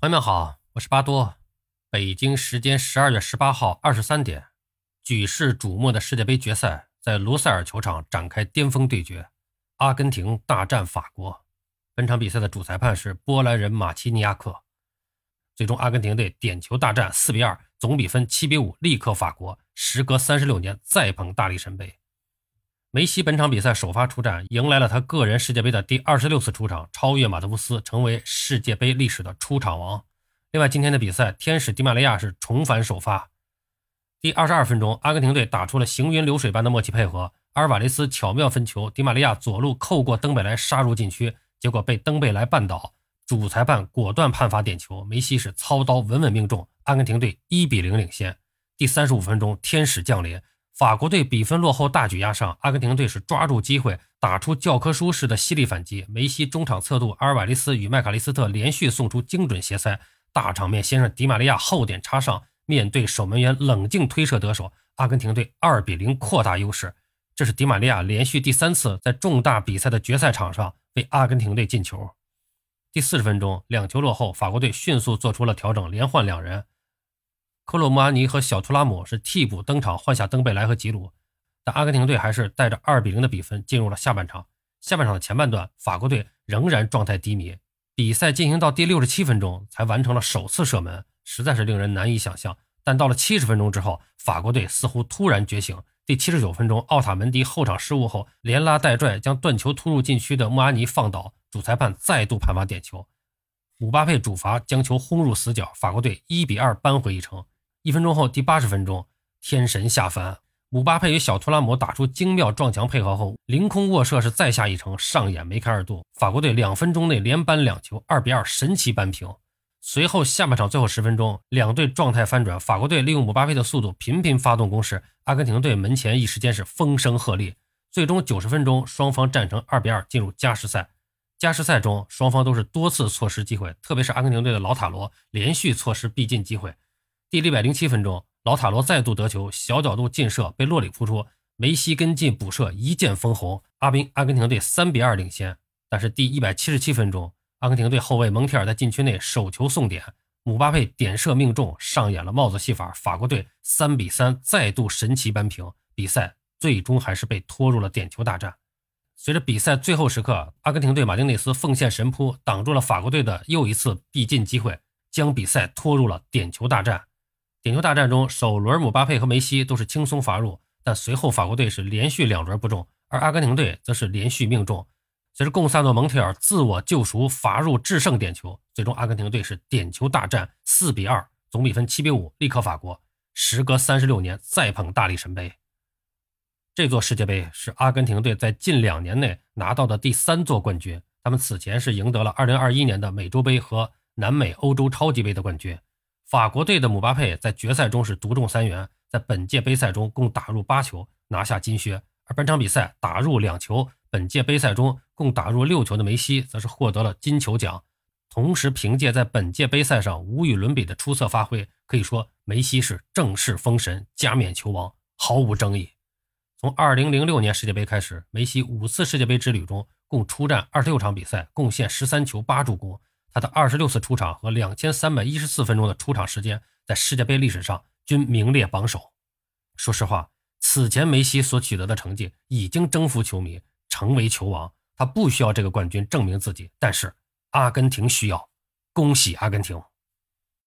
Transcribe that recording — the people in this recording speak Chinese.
朋友们好，我是巴多。北京时间十二月十八号二十三点，举世瞩目的世界杯决赛在卢塞尔球场展开巅峰对决，阿根廷大战法国。本场比赛的主裁判是波兰人马奇尼亚克。最终，阿根廷队点球大战四比二，总比分七比五，力克法国。时隔三十六年，再捧大力神杯。梅西本场比赛首发出战，迎来了他个人世界杯的第二十六次出场，超越马特乌斯，成为世界杯历史的出场王。另外，今天的比赛，天使迪马利亚是重返首发。第二十二分钟，阿根廷队打出了行云流水般的默契配合，阿尔瓦雷斯巧妙分球，迪马利亚左路扣过登贝莱，杀入禁区，结果被登贝莱绊倒。主裁判果断判罚点球，梅西是操刀稳稳命中，阿根廷队一比零领先。第三十五分钟，天使降临。法国队比分落后，大举压上。阿根廷队是抓住机会，打出教科书式的犀利反击。梅西中场侧度，阿尔瓦雷斯与麦卡利斯特连续送出精准斜塞，大场面先生迪玛利亚后点插上，面对守门员冷静推射得手。阿根廷队二比零扩大优势。这是迪玛利亚连续第三次在重大比赛的决赛场上为阿根廷队进球。第四十分钟，两球落后，法国队迅速做出了调整，连换两人。科洛穆阿尼和小图拉姆是替补登场，换下登贝莱和吉鲁，但阿根廷队还是带着二比零的比分进入了下半场。下半场的前半段，法国队仍然状态低迷，比赛进行到第六十七分钟才完成了首次射门，实在是令人难以想象。但到了七十分钟之后，法国队似乎突然觉醒。第七十九分钟，奥塔门迪后场失误后连拉带拽将断球突入禁区的穆阿尼放倒，主裁判再度判罚点球，姆巴佩主罚将球轰入死角，法国队一比二扳回一城。一分钟后，第八十分钟，天神下凡，姆巴佩与小图拉姆打出精妙撞墙配合后，凌空卧射是再下一城，上演梅开二度。法国队两分钟内连扳两球，二比二神奇扳平。随后下半场最后十分钟，两队状态翻转，法国队利用姆巴佩的速度频频发动攻势，阿根廷队门前一时间是风声鹤唳。最终九十分钟，双方战成二比二，进入加时赛。加时赛中，双方都是多次错失机会，特别是阿根廷队的老塔罗连续错失必进机会。第一百零七分钟，老塔罗再度得球，小角度劲射被洛里扑出，梅西跟进补射，一箭封喉，阿宾阿根廷队三比二领先。但是第一百七十七分钟，阿根廷队后卫蒙蒂尔在禁区内手球送点，姆巴佩点射命中，上演了帽子戏法，法国队三比三再度神奇扳平，比赛最终还是被拖入了点球大战。随着比赛最后时刻，阿根廷队马丁内斯奉献神扑，挡住了法国队的又一次必进机会，将比赛拖入了点球大战。点球大战中，首轮姆巴佩和梅西都是轻松罚入，但随后法国队是连续两轮不中，而阿根廷队则是连续命中。随着贡萨诺·蒙特尔自我救赎罚入制胜点球，最终阿根廷队是点球大战四比二，总比分七比五力克法国。时隔三十六年再捧大力神杯，这座世界杯是阿根廷队在近两年内拿到的第三座冠军。他们此前是赢得了二零二一年的美洲杯和南美欧洲超级杯的冠军。法国队的姆巴佩在决赛中是独中三元，在本届杯赛中共打入八球，拿下金靴。而本场比赛打入两球，本届杯赛中共打入六球的梅西则是获得了金球奖。同时，凭借在本届杯赛上无与伦比的出色发挥，可以说梅西是正式封神，加冕球王，毫无争议。从2006年世界杯开始，梅西五次世界杯之旅中共出战二十六场比赛，贡献十三球八助攻。他的二十六次出场和两千三百一十四分钟的出场时间，在世界杯历史上均名列榜首。说实话，此前梅西所取得的成绩已经征服球迷，成为球王。他不需要这个冠军证明自己，但是阿根廷需要。恭喜阿根廷！